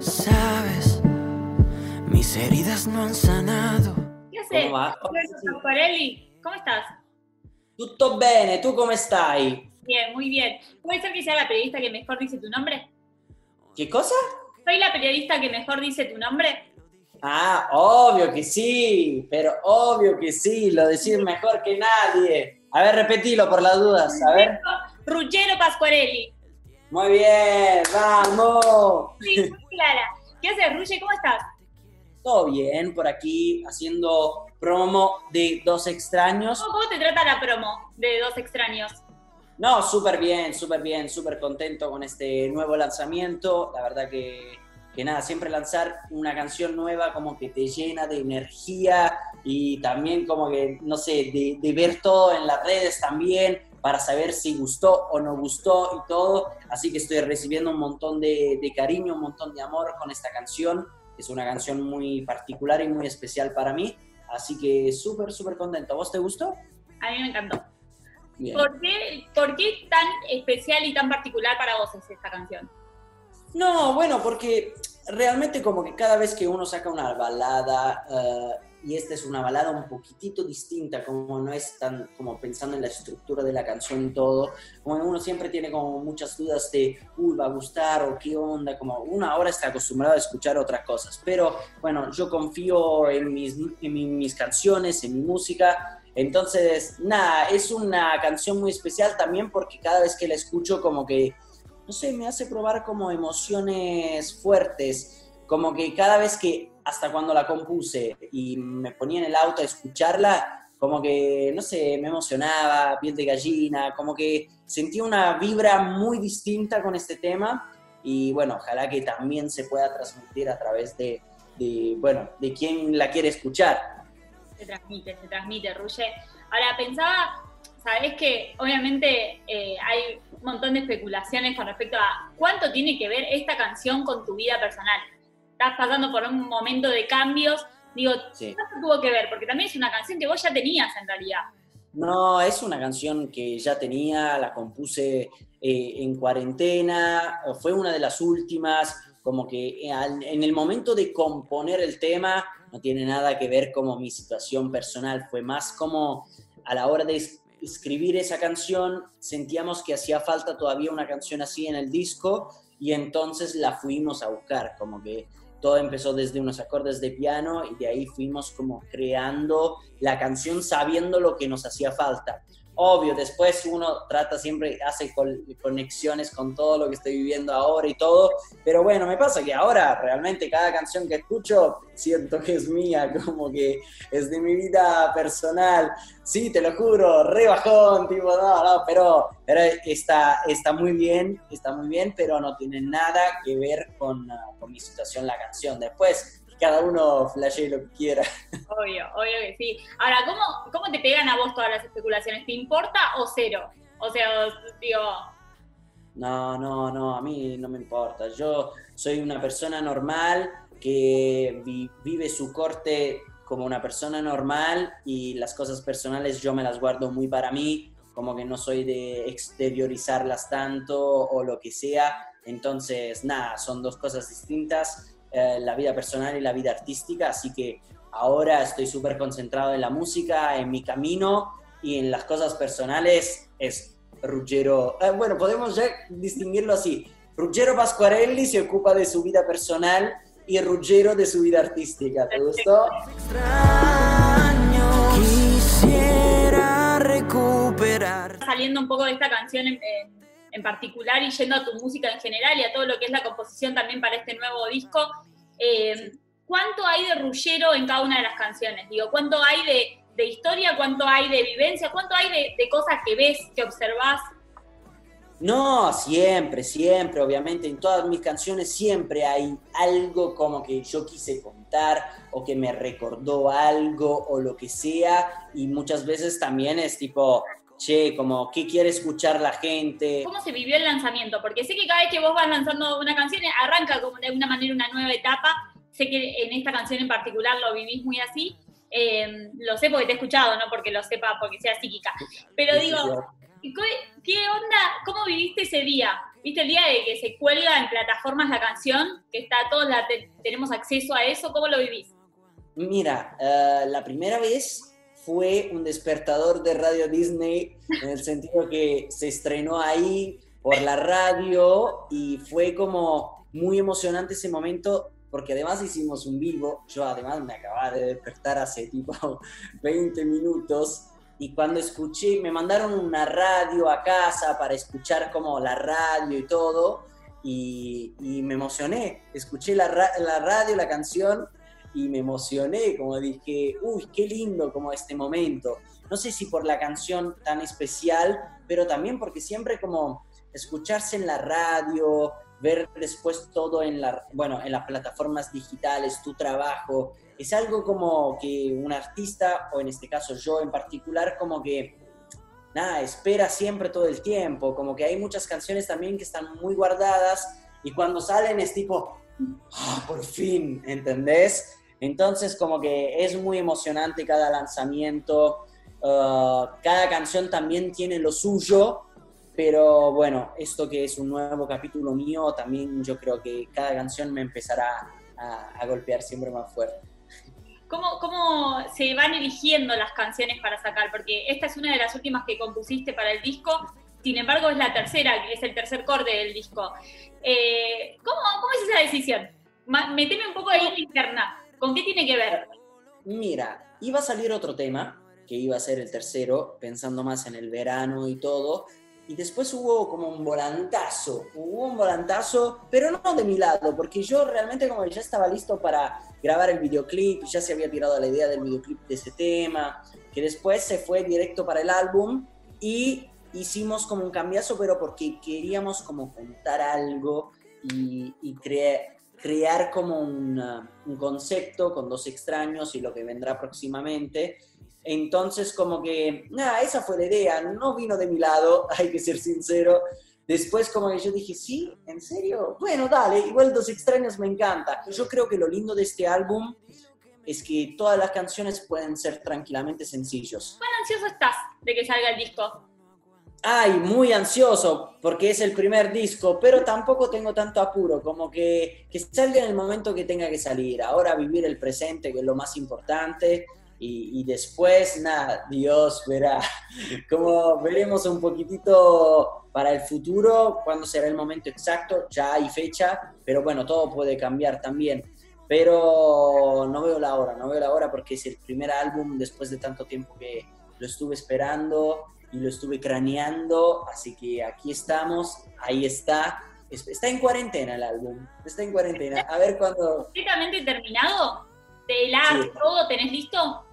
Sabes, mis heridas no han sanado. ¿Qué haces? Pasquarelli, ¿cómo estás? Tutto bene, ¿tú cómo stai? Bien, muy bien. ¿Puede ser que sea la periodista que mejor dice tu nombre? ¿Qué cosa? ¿Soy la periodista que mejor dice tu nombre? Ah, obvio que sí, pero obvio que sí, lo decís mejor que nadie. A ver, repetilo por las dudas, a ver. Ruggero Pasquarelli. Muy bien, vamos. Sí, muy clara. ¿Qué haces, Rugge? ¿Cómo estás? Todo bien, por aquí haciendo promo de Dos Extraños. ¿Cómo, cómo te trata la promo de Dos Extraños? No, súper bien, súper bien, súper contento con este nuevo lanzamiento. La verdad que, que nada, siempre lanzar una canción nueva como que te llena de energía y también como que, no sé, de, de ver todo en las redes también para saber si gustó o no gustó y todo. Así que estoy recibiendo un montón de, de cariño, un montón de amor con esta canción. Es una canción muy particular y muy especial para mí. Así que súper, súper contento. ¿A vos te gustó? A mí me encantó. Bien. ¿Por qué, ¿Por qué tan especial y tan particular para vos es esta canción? No, bueno, porque realmente como que cada vez que uno saca una balada, eh, y esta es una balada un poquitito distinta, como no es tan como pensando en la estructura de la canción y todo, como uno siempre tiene como muchas dudas de, uy, va a gustar o qué onda, como uno ahora está acostumbrado a escuchar otras cosas, pero bueno, yo confío en mis, en mi- mis canciones, en mi música, entonces, nada, es una canción muy especial también porque cada vez que la escucho como que no sé, me hace probar como emociones fuertes, como que cada vez que, hasta cuando la compuse y me ponía en el auto a escucharla, como que, no sé, me emocionaba, piel de gallina, como que sentía una vibra muy distinta con este tema y bueno, ojalá que también se pueda transmitir a través de, de, bueno, de quien la quiere escuchar. Se transmite, se transmite, Ruge. Ahora, pensaba, sabés que obviamente eh, hay un montón de especulaciones con respecto a cuánto tiene que ver esta canción con tu vida personal. Estás pasando por un momento de cambios. Digo, Sí. ¿cuánto tuvo que ver? Porque también es una canción que vos ya tenías en realidad. No, es una canción que ya tenía, la compuse eh, en cuarentena, fue una de las últimas, como que eh, en el momento de componer el tema no tiene nada que ver como mi situación personal, fue más como a la hora de es- escribir esa canción sentíamos que hacía falta todavía una canción así en el disco y entonces la fuimos a buscar, como que todo empezó desde unos acordes de piano y de ahí fuimos como creando la canción sabiendo lo que nos hacía falta. Obvio, después uno trata siempre, hace conexiones con todo lo que estoy viviendo ahora y todo, pero bueno, me pasa que ahora realmente cada canción que escucho siento que es mía, como que es de mi vida personal. Sí, te lo juro, re bajón, tipo, no, no, pero, pero está, está muy bien, está muy bien, pero no tiene nada que ver con, ah, con mi situación la canción. Después, cada uno flashee lo que quiera. Obvio, obvio que sí. Ahora, ¿cómo, ¿cómo te pegan a vos todas las especulaciones? ¿Te importa o cero? O sea, digo, No, no, no, a mí no me importa. Yo soy una persona normal que vi- vive su corte como una persona normal y las cosas personales yo me las guardo muy para mí, como que no soy de exteriorizarlas tanto o lo que sea. Entonces, nada, son dos cosas distintas, eh, la vida personal y la vida artística, así que ahora estoy súper concentrado en la música, en mi camino y en las cosas personales es Ruggero, eh, bueno, podemos ya distinguirlo así. Ruggero Pasquarelli se ocupa de su vida personal y Ruggero de su vida artística. ¿Te gustó? Extraño, quisiera recuperar. saliendo un poco de esta canción en, en- particular y yendo a tu música en general y a todo lo que es la composición también para este nuevo disco, eh, ¿cuánto hay de Ruggero en cada una de las canciones? Digo, ¿cuánto hay de, de historia, cuánto hay de vivencia, cuánto hay de, de cosas que ves, que observás? No, siempre, siempre, obviamente, en todas mis canciones siempre hay algo como que yo quise contar o que me recordó algo o lo que sea y muchas veces también es tipo, che, como, ¿qué quiere escuchar la gente? ¿Cómo se vivió el lanzamiento? Porque sé que cada vez que vos vas lanzando una canción, arranca como de alguna manera una nueva etapa. Sé que en esta canción en particular lo vivís muy así. Eh, lo sé porque te he escuchado, no porque lo sepa porque sea psíquica. Pero digo, ¿y ¿qué, onda? ¿Cómo viviste ese día? ¿Viste el día de que se cuelga en plataformas la canción? Que está todos la tenemos acceso a eso. ¿Cómo lo vivís? Mira, eh, la primera vez fue un despertador de Radio Disney en el sentido que se estrenó ahí por la radio y fue como muy emocionante ese momento porque además hicimos un vivo, yo además me acababa de despertar hace tipo 20 minutos y cuando escuché, me mandaron una radio a casa para escuchar como la radio y todo y, me emocioné, escuché la, la radio, la canción y me emocioné, como dije, uy, qué lindo como este momento. No sé si por la canción tan especial, pero también porque siempre como escucharse en la radio, ver después todo en, la, bueno, en las plataformas digitales, tu trabajo, es algo como que un artista, o en este caso yo en particular, como que, nada, espera siempre todo el tiempo, como que hay muchas canciones también que están muy guardadas y cuando salen es tipo, ah, por fin, ¿entendés? Entonces como que es muy emocionante cada lanzamiento, uh, cada canción también tiene lo suyo, pero bueno, esto que es un nuevo capítulo mío, también yo creo que cada canción me empezará a, golpear siempre más fuerte. ¿Cómo, ¿Cómo, se van eligiendo las canciones para sacar? Porque esta es una de las últimas que compusiste para el disco, sin embargo es la tercera, que es el tercer corte del disco. Eh, ¿cómo, ¿Cómo es esa decisión? Meteme un poco ahí en interna. ¿Con qué tiene que ver? Mira, iba a salir otro tema, que iba a ser el tercero, pensando más en el verano y todo, y después hubo como un volantazo, hubo un volantazo, pero no de mi lado, porque yo realmente como ya estaba listo para grabar el videoclip, ya se había tirado la idea del videoclip de ese tema, que después se fue directo para el álbum y hicimos como un cambiazo, pero porque queríamos como contar algo y, y crear como un concepto con dos extraños y lo que vendrá próximamente. Entonces, como que, nada, esa fue la idea, no vino de mi lado, hay que ser sincero. Después, como que yo dije, sí, ¿en serio? Bueno, dale, igual Dos Extraños me encanta. Yo creo que lo lindo de este álbum es que todas las canciones pueden ser tranquilamente sencillos. ¿Cuán ansioso estás de que salga el disco? Ay, muy ansioso porque es el primer disco, pero tampoco tengo tanto apuro, como que, que salga en el momento que tenga que salir. Ahora vivir el presente, que es lo más importante, y, después, nada, Dios verá. Como veremos un poquitito para el futuro, cuándo será el momento exacto, ya hay fecha, pero bueno, todo puede cambiar también. Pero no veo la hora, no veo la hora porque es el primer álbum después de tanto tiempo que lo estuve esperando y lo estuve craneando, así que aquí estamos, ahí está. Está en cuarentena el álbum, está en cuarentena. A ver cuándo... ¿Completamente terminado? ¿Del arte, todo? ¿Tenés listo?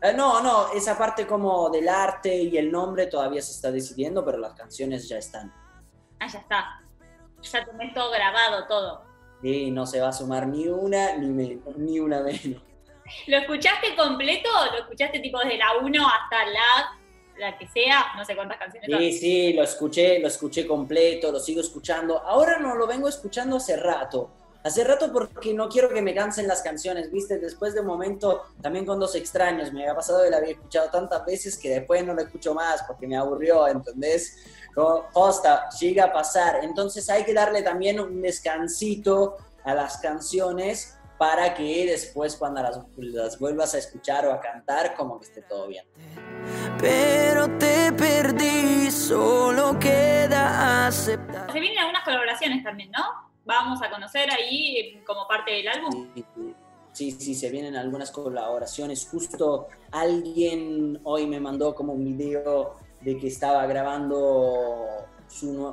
Eh, no, no, esa parte como del arte y el nombre todavía se está decidiendo, pero las canciones ya están. Ah, ya está. Ya tenés todo grabado, todo. Sí, no se va a sumar ni una ni, ni una menos. ¿Lo escuchaste completo? ¿Lo escuchaste tipo desde la 1 hasta la la que sea, no sé cuántas canciones. Sí, sí, lo escuché, lo escuché completo, lo sigo escuchando. Ahora no lo vengo escuchando hace rato. Hace rato porque no quiero que me cansen las canciones, ¿viste? Después de un momento, también con Dos Extraños, me había pasado y la había escuchado tantas veces que después no la escucho más porque me aburrió, ¿entendés? Como, posta, llega a pasar. Entonces hay que darle también un descansito a las canciones para que después cuando las, las vuelvas a escuchar o a cantar, como que esté todo bien pero te perdí, solo queda aceptar. Se vienen algunas colaboraciones también, ¿no? Vamos a conocer ahí como parte del álbum. Sí, sí, se vienen algunas colaboraciones. Justo alguien hoy me mandó como un video de que estaba grabando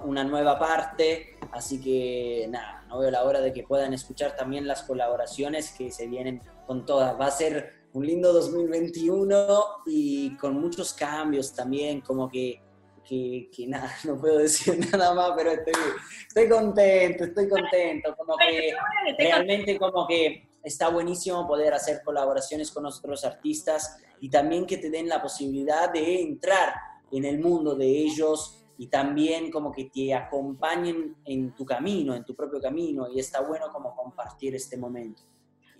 una nueva parte, así que nada, no veo la hora de que puedan escuchar también las colaboraciones que se vienen con todas. Va a ser un lindo 2021 y con muchos cambios también, como que, que, nada, no puedo decir nada más, pero estoy, estoy contento, estoy contento, como que realmente como que está buenísimo poder hacer colaboraciones con otros artistas y también que te den la posibilidad de entrar en el mundo de ellos y también como que te acompañen en tu camino, en tu propio camino y está bueno como compartir este momento.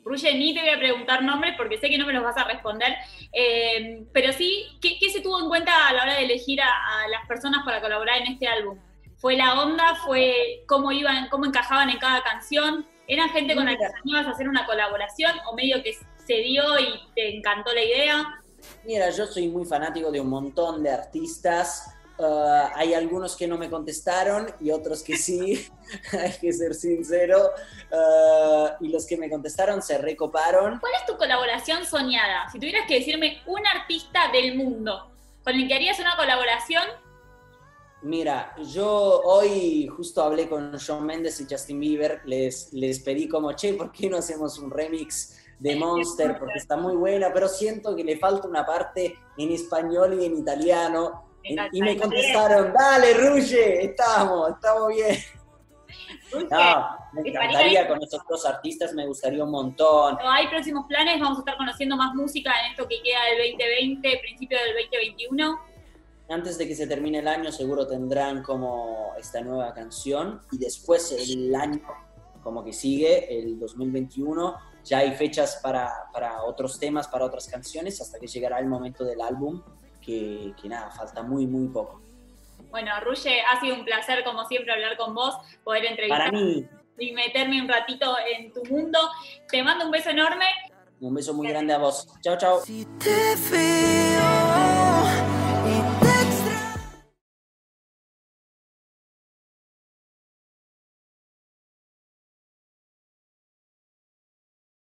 Ruye, ni te voy a preguntar nombres porque sé que no me los vas a responder, eh, pero sí, ¿qué, se tuvo en cuenta a la hora de elegir a, las personas para colaborar en este álbum? fue la onda? ¿Fue cómo iban, cómo encajaban en cada canción? ¿Eran gente con la que ibas a hacer una colaboración o medio que se dio y te encantó la idea? Mira, yo soy muy fanático de un montón de artistas. Uh, hay algunos que no me contestaron y otros que sí, hay que ser sincero. Uh, y los que me contestaron se recoparon. ¿Cuál es tu colaboración soñada? Si tuvieras que decirme un artista del mundo con el que harías una colaboración. Mira, yo hoy justo hablé con Shawn Mendes y Justin Bieber, les, les pedí como, che, ¿por qué no hacemos un remix de Monster? Porque está muy buena, pero siento que le falta una parte en español y en italiano. Y me contestaron, dale, Ruge, estamos, estamos bien. No, me encantaría con estos dos artistas, me gustaría un montón. Hay próximos planes, vamos a estar conociendo más música en esto que queda del 2020, principio del 2021. Antes de que se termine el año seguro tendrán como esta nueva canción y después el año como que sigue, el 2021, ya hay fechas para, para otros temas, para otras canciones, hasta que llegará el momento del álbum, que, que nada, falta muy, muy poco. Bueno, Ruye, ha sido un placer, como siempre, hablar con vos, poder entrevistar y meterme un ratito en tu mundo. Te mando un beso enorme. Un beso muy grande a vos. Chao, chao. Si te veo